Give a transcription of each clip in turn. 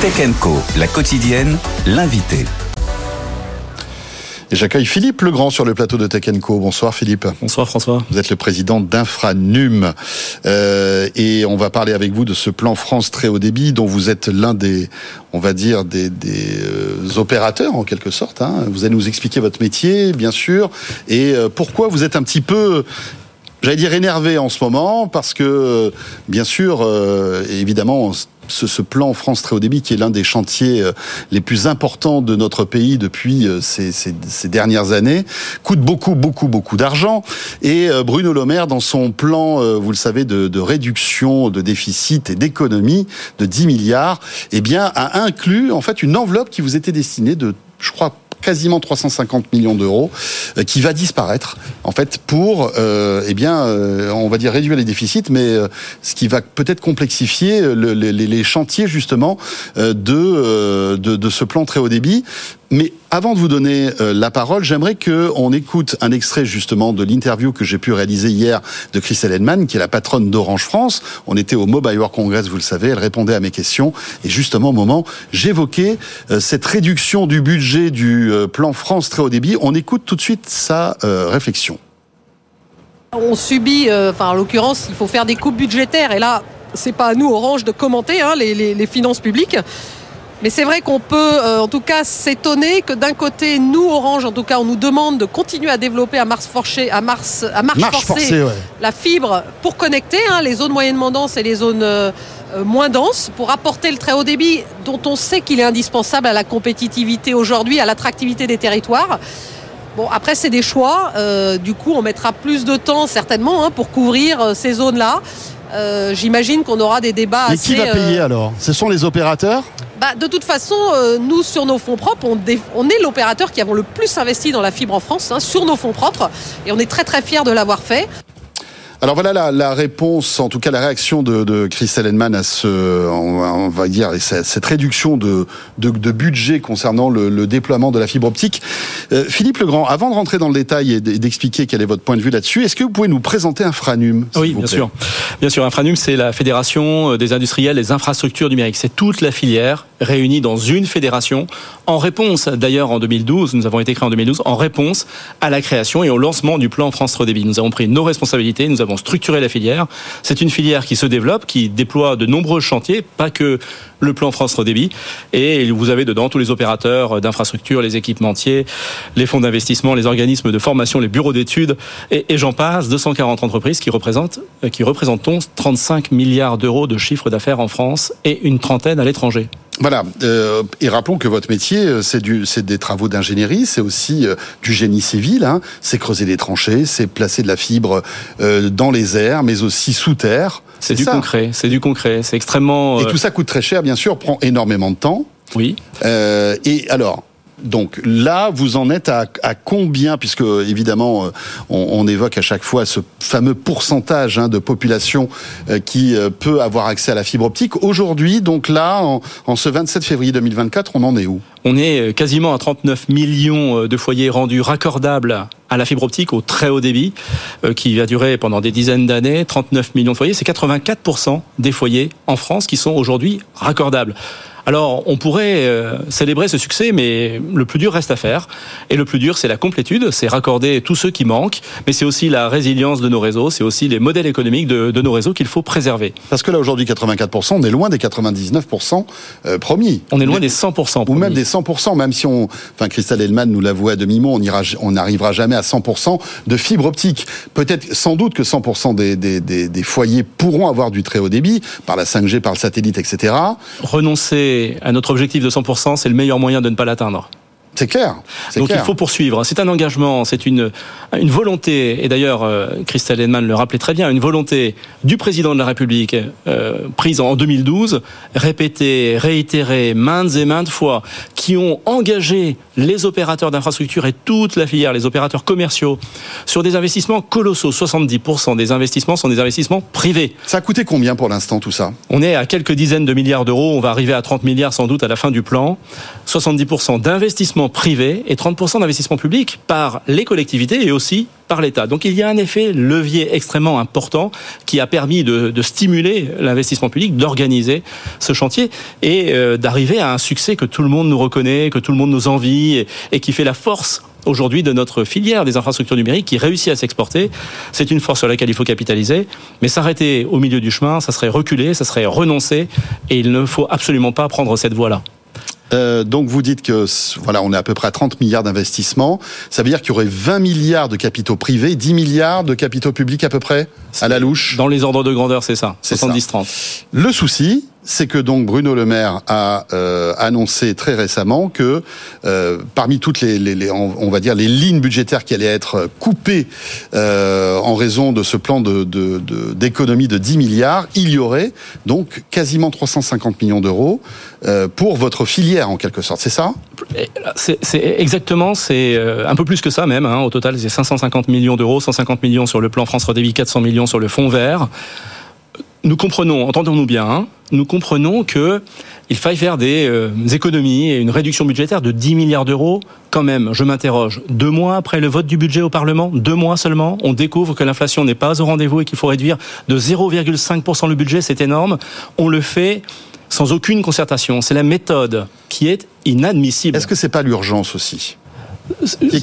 Tech Co, la quotidienne, l'invité. Et j'accueille Philippe Legrand sur le plateau de Tech Co. Bonsoir Philippe. Bonsoir François. Vous êtes le président d'Infranum euh, et on va parler avec vous de ce plan France très haut débit dont vous êtes l'un des, on va dire, des, des euh, opérateurs en quelque sorte. Hein. Vous allez nous expliquer votre métier, bien sûr, et euh, pourquoi vous êtes un petit peu j'allais dire énervé en ce moment parce que bien sûr euh, évidemment ce, plan France très haut débit qui est l'un des chantiers euh, les plus importants de notre pays depuis euh, ces, dernières années coûte beaucoup beaucoup beaucoup d'argent. Et Bruno Le Maire dans son plan vous le savez de, de réduction de déficit et d'économie de 10 milliards eh bien a inclus en fait une enveloppe qui vous était destinée de je crois quasiment 350 millions d'euros euh, qui va disparaître en fait pour euh, eh bien euh, on va dire réduire les déficits mais euh, ce qui va peut-être complexifier le, les, chantiers justement de, de ce plan très haut débit mais avant de vous donner euh, la parole, j'aimerais que on écoute un extrait justement de l'interview que j'ai pu réaliser hier de Christelle Edman, qui est la patronne d'Orange France. On était au Mobile World Congress, vous le savez, elle répondait à mes questions. Et justement, au moment, j'évoquais euh, cette réduction du budget du euh, plan France très haut débit. On écoute tout de suite sa réflexion. On subit, enfin en l'occurrence, il faut faire des coupes budgétaires. Et là, c'est pas à nous, Orange, de commenter hein, les, les, les finances publiques. Mais c'est vrai qu'on peut euh, en tout cas s'étonner que d'un côté, nous, Orange, en tout cas, on nous demande de continuer à développer à marche forcée, à marche, à marche, marche forcée, forcée ouais. la fibre pour connecter hein, les zones moyennement denses et les zones euh, moins denses, pour apporter le très haut débit dont on sait qu'il est indispensable à la compétitivité aujourd'hui, à l'attractivité des territoires. Bon, après, c'est des choix. Euh, du coup, on mettra plus de temps, certainement, hein, pour couvrir euh, ces zones-là. Euh, J'imagine qu'on aura des débats Mais assez... qui va payer alors? Ce sont les opérateurs? Bah, de toute façon, euh, nous, sur nos fonds propres, on, on est l'opérateur qui avons le plus investi dans la fibre en France, hein, sur nos fonds propres, et on est très très fiers de l'avoir fait. Alors voilà la, la, réponse, en tout cas la réaction de, de Christelle Henman à ce, on, va dire, cette réduction de, de, de budget concernant le, le, déploiement de la fibre optique. Euh, Philippe Legrand, avant de rentrer dans le détail et d'expliquer quel est votre point de vue là-dessus, est-ce que vous pouvez nous présenter Infranum Oui, bien sûr. Bien sûr, Infranum, c'est la fédération des industriels des infrastructures numériques. C'est toute la filière réunie dans une fédération en réponse, d'ailleurs en 2012, nous avons été créés en 2012, en réponse à la création et au lancement du plan France Très Débit. Nous avons pris nos responsabilités, nous avons structuré la filière. C'est une filière qui se développe, qui déploie de nombreux chantiers, pas que le plan France Très Débit. Et vous avez dedans tous les opérateurs d'infrastructures, les équipementiers, les fonds d'investissement, les organismes de formation, les bureaux d'études, et, et j'en passe, 240 entreprises qui représentent, qui représentent 35 milliards d'euros de chiffre d'affaires en France et une trentaine à l'étranger. Voilà. Euh, et rappelons que votre métier, c'est du, c'est des travaux d'ingénierie, c'est aussi euh, du génie civil. Hein. C'est creuser des tranchées, c'est placer de la fibre euh, dans les airs, mais aussi sous terre. C'est du ça. concret. C'est du concret. C'est extrêmement. Et tout ça coûte très cher, bien sûr, prend énormément de temps. Oui. et alors, donc là, vous en êtes à, combien, puisque évidemment, on, on, évoque à chaque fois ce fameux pourcentage hein, de population euh, qui euh, peut avoir accès à la fibre optique. Aujourd'hui, donc là, en, en, ce 27 février 2024, on en est où? On est quasiment à 39 millions de foyers rendus raccordables à la fibre optique au très haut débit, euh, qui va durer pendant des dizaines d'années. 39 millions de foyers, c'est 84% des foyers en France qui sont aujourd'hui raccordables. Alors, on pourrait euh, célébrer ce succès, mais le plus dur reste à faire. Et le plus dur, c'est la complétude, c'est raccorder tous ceux qui manquent, mais c'est aussi la résilience de nos réseaux, c'est aussi les modèles économiques de, de nos réseaux qu'il faut préserver. Parce que là, aujourd'hui, 84%, on est loin des 99% euh, promis. On est loin des 100% promis. Ou même des 100%, même si on... Enfin, Christelle Hellman nous l'avoue à demi-mot, on n'arrivera jamais à 100% de fibre optique. Peut-être, sans doute que 100% des, des, des, des foyers pourront avoir du très haut débit, par la 5G, par le satellite, etc. Renoncer à notre objectif de 100%, c'est le meilleur moyen de ne pas l'atteindre. C'est clair. Donc clair. il faut poursuivre. C'est un engagement, c'est une, une volonté, et d'ailleurs euh, Christelle Henman le rappelait très bien, une volonté du président de la République euh, prise en 2012, répétée, réitérée maintes et maintes fois, qui ont engagé les opérateurs d'infrastructure et toute la filière, les opérateurs commerciaux, sur des investissements colossaux. 70% des investissements sont des investissements privés. Ça a coûté combien pour l'instant tout ça? On est à quelques dizaines de milliards d'euros, on va arriver à 30 milliards sans doute à la fin du plan. 70% d'investissements privé et 30% d'investissement public par les collectivités et aussi par l'État. Donc il y a un effet levier extrêmement important qui a permis de, stimuler l'investissement public, d'organiser ce chantier et euh, d'arriver à un succès que tout le monde nous reconnaît, que tout le monde nous envie et, et qui fait la force aujourd'hui de notre filière des infrastructures numériques qui réussit à s'exporter. C'est une force sur laquelle il faut capitaliser, mais s'arrêter au milieu du chemin, ça serait reculer, ça serait renoncer, et il ne faut absolument pas prendre cette voie-là. Euh, donc vous dites que voilà, on est à peu près à 30 milliards d'investissements. Ça veut dire qu'il y aurait 20 milliards de capitaux privés, 10 milliards de capitaux publics à peu près? À la louche. Dans les ordres de grandeur, c'est ça. 70-30. Le souci, c'est que donc Bruno Le Maire a euh, annoncé très récemment que euh, parmi toutes les, les, les, on va dire les lignes budgétaires qui allaient être coupées euh, en raison de ce plan de d'économie de, de, 10 milliards, il y aurait donc quasiment 350 millions d'euros euh, pour votre filière en quelque sorte, c'est ça? C'est exactement, c'est euh, un peu plus que ça même. Hein, au total, c'est 550 millions d'euros, 150 millions sur le plan France Redébit, 400 sur le fonds vert nous comprenons, entendons-nous bien, hein, nous comprenons que il faille faire des euh, économies et une réduction budgétaire de 10 milliards d'euros. Quand même, je m'interroge. Deux mois après le vote du budget au Parlement, deux mois seulement, on découvre que l'inflation n'est pas au rendez-vous et qu'il faut réduire de 0,5% le budget. C'est énorme. On le fait sans aucune concertation. C'est la méthode qui est inadmissible. Est-ce que c'est pas l'urgence aussi?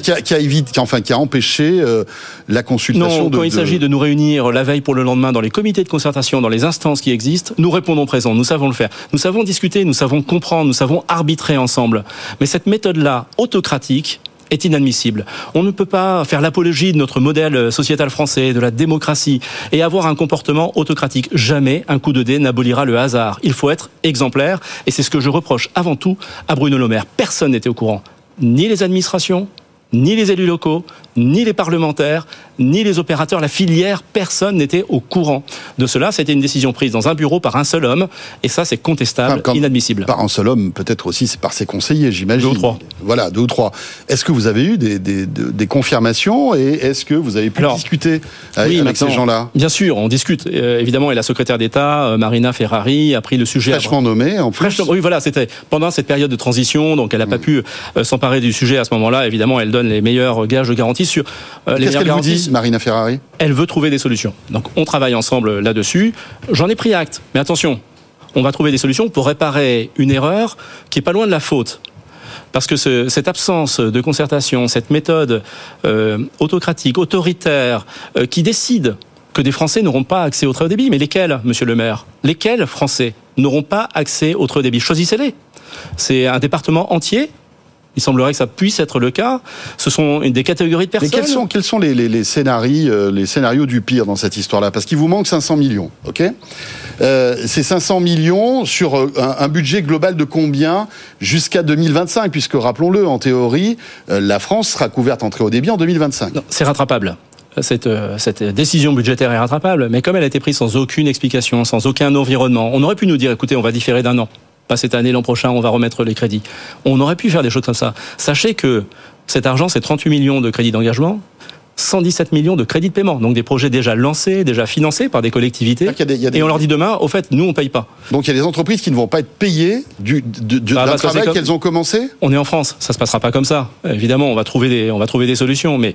Qui a, qui a évité, enfin, qui a empêché euh, la consultation. Non, de, quand il s'agit de nous réunir la veille pour le lendemain dans les comités de concertation, dans les instances qui existent, nous répondons présent. Nous savons le faire. Nous savons discuter, nous savons comprendre, nous savons arbitrer ensemble. Mais cette méthode-là, autocratique, est inadmissible. On ne peut pas faire l'apologie de notre modèle sociétal français, de la démocratie, et avoir un comportement autocratique. Jamais un coup de dé n'abolira le hasard. Il faut être exemplaire, et c'est ce que je reproche avant tout à Bruno Le Maire. Personne n'était au courant ni les administrations, ni les élus locaux, ni les parlementaires, ni les opérateurs, la filière, personne n'était au courant de cela. C'était une décision prise dans un bureau par un seul homme, et ça, c'est contestable, enfin, inadmissible. Par un seul homme, peut-être aussi, c'est par ses conseillers, j'imagine. Deux ou trois. Voilà, deux ou trois. Est-ce que vous avez eu des, des, des confirmations et est-ce que vous avez pu Alors, discuter avec, oui, avec ces gens-là? Bien sûr, on discute. Euh, évidemment, et la secrétaire d'État, euh, Marina Ferrari, a pris le sujet. Fraîchement nommée, en plus. Oui, voilà, c'était pendant cette période de transition, donc elle n'a mmh. pas pu euh, s'emparer du sujet à ce moment-là. Évidemment, elle donne les meilleurs gages de garantie sur les Qu'est-ce qu'elle Marina Ferrari Elle veut trouver des solutions. Donc on travaille ensemble là-dessus. J'en ai pris acte. Mais attention, on va trouver des solutions pour réparer une erreur qui est pas loin de la faute. Parce que ce, cette absence de concertation, cette méthode euh, autocratique, autoritaire, euh, qui décide que des Français n'auront pas accès au très débit. Mais lesquels, monsieur le maire? Lesquels Français n'auront pas accès au très débit? Choisissez-les. C'est un département entier il semblerait que ça puisse être le cas. Ce sont des catégories de personnes. Mais quels sont, quels sont les, les, les scénarios, euh, les scénarios du pire dans cette histoire-là? Parce qu'il vous manque 500 millions, ok? Euh, C'est 500 millions sur euh, un, un, budget global de combien jusqu'à 2025 Puisque, rappelons-le, en théorie, euh, la France sera couverte en très haut débit en 2025. C'est rattrapable. Cette, cette, décision budgétaire est rattrapable, mais comme elle a été prise sans aucune explication, sans aucun environnement, on aurait pu nous dire, écoutez, on va différer d'un an pas cette année, l'an prochain, on va remettre les crédits. On aurait pu faire des choses comme ça. Sachez que cet argent, c'est 38 millions de crédits d'engagement. 117 millions de crédits de paiement, donc des projets déjà lancés, déjà financés par des collectivités. Des, des... Et on leur dit demain, au fait, nous on paye pas. Donc il y a des entreprises qui ne vont pas être payées du, du, du bah, d'un travail comme... qu'elles ont commencé? On est en France, ça se passera pas comme ça. Évidemment, on va trouver des, on va trouver des solutions, mais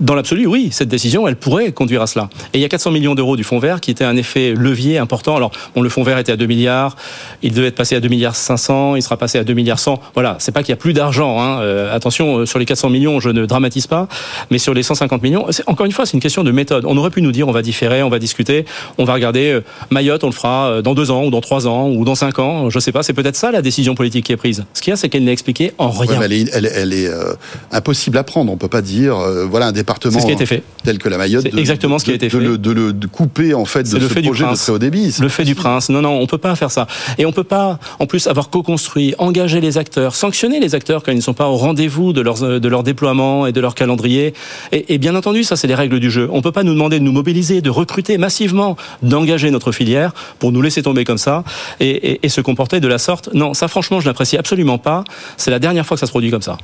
dans l'absolu, oui, cette décision, elle pourrait conduire à cela. Et il y a 400 millions d'euros du fonds vert qui était un effet levier important. Alors, bon, le fonds vert était à 2 milliards, il devait être passé à 2 milliards 500, il sera passé à 2 milliards 100. Voilà, c'est pas qu'il y a plus d'argent. Hein. Euh, attention, euh, sur les 400 millions, je ne dramatise pas, mais sur les 150 millions, encore une fois, c'est une question de méthode. On aurait pu nous dire, on va différer, on va discuter, on va regarder euh, Mayotte, on le fera euh, dans deux ans, ou dans trois ans, ou dans cinq ans. Je sais pas. C'est peut-être ça la décision politique qui est prise. Ce qu'il y a, c'est qu'elle n'est expliquée en rien. Ouais, elle est, elle, elle est euh, impossible à prendre. On peut pas dire, voilà, un département. Ce qui a été fait tel que la Mayotte. C'est exactement ce qui a été fait. De le, de le de couper en fait de le ce fait projet du de très haut débit. Le fait du prince. Non, non, on peut pas faire ça. Et on peut pas, en plus, avoir co-construit, engager les acteurs, sanctionner les acteurs quand ils ne sont pas au rendez-vous de leur de leur déploiement et de leur calendrier. Et, et bien entendu, ça c'est les règles du jeu. On peut pas nous demander de nous mobiliser, de recruter massivement, d'engager notre filière pour nous laisser tomber comme ça et, et, et se comporter de la sorte. Non, ça franchement, je n'apprécie absolument pas. C'est la dernière fois que ça se produit comme ça.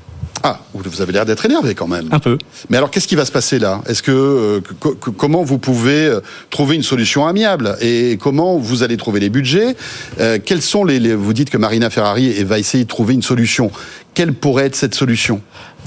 Ah, vous avez l'air d'être énervé quand même. Un peu. Mais alors, qu'est-ce qui va se passer là? Est-ce que, euh, que, comment vous pouvez euh, trouver une solution amiable? Et comment vous allez trouver les budgets? Euh, Quels sont les, les, Vous dites que Marina Ferrari va essayer de trouver une solution. Quelle pourrait être cette solution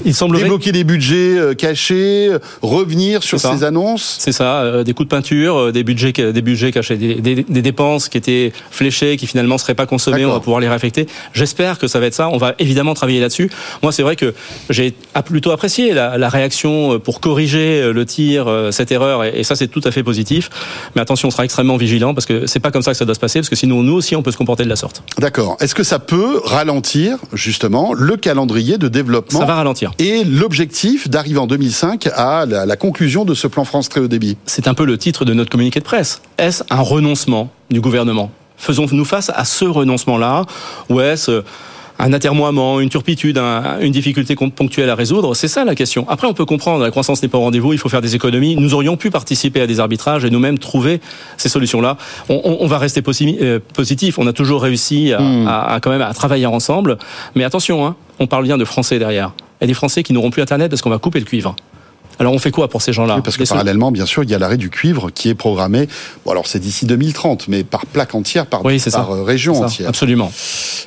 il semblerait... Débloquer des budgets euh, cachés, euh, revenir sur ces annonces. C'est ça, euh, des coups de peinture, des budgets, des budgets cachés, des, des, des, dépenses qui étaient fléchées, qui finalement seraient pas consommées. On va pouvoir les réaffecter. J'espère que ça va être ça. On va évidemment travailler là-dessus. Moi, c'est vrai que j'ai plutôt apprécié la, la, réaction pour corriger le tir, cette erreur, et, ça c'est tout à fait positif. Mais attention, on sera extrêmement vigilant parce que c'est pas comme ça que ça doit se passer, parce que sinon nous aussi on peut se comporter de la sorte. D'accord. Est-ce que ça peut ralentir justement le calendrier de développement Ça va ralentir et l'objectif d'arriver en 2005 à la, la, conclusion de ce plan France très haut débit. C'est un peu le titre de notre communiqué de presse. Est-ce un renoncement du gouvernement? Faisons-nous face à ce renoncement-là? Ou est-ce un atermoiement, une turpitude, une difficulté ponctuelle à résoudre C'est ça la question. Après, on peut comprendre, la croissance n'est pas au rendez-vous, il faut faire des économies. Nous aurions pu participer à des arbitrages et nous-mêmes trouver ces solutions-là. On, on, va rester euh, positif. On a toujours réussi à, hmm. à, quand même à travailler ensemble. Mais attention, hein, on parle bien de Français derrière. A des Français qui n'auront plus Internet parce qu'on va couper le cuivre. Alors on fait quoi pour ces gens-là Parce que parallèlement, bien sûr, il y a l'arrêt du cuivre qui est programmé. Bon, alors c'est d'ici 2030, mais par plaque entière, par, oui, par euh, région entière. Absolument.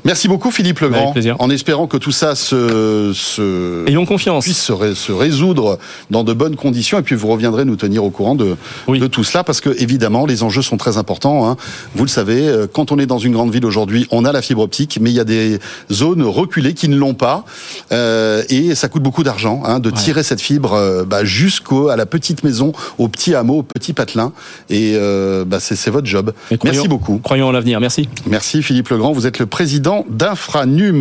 Merci beaucoup, Philippe Legrand. En espérant que tout ça se, se Ayons confiance. puisse se, se, résoudre dans de bonnes conditions, et puis vous reviendrez nous tenir au courant de, de tout cela, parce que évidemment, les enjeux sont très importants. Hein. Vous le savez, euh, quand on est dans une grande ville aujourd'hui, on a la fibre optique, mais il y a des zones reculées qui ne l'ont pas, euh, et ça coûte beaucoup d'argent hein, de tirer cette fibre euh, bah, jusqu'au la petite maison, au petit hameau, au petit patelin. Et euh, bah, c'est votre job. Merci beaucoup. Croyons en l'avenir. Merci. Merci Philippe Legrand. Vous êtes le président d'Infranum.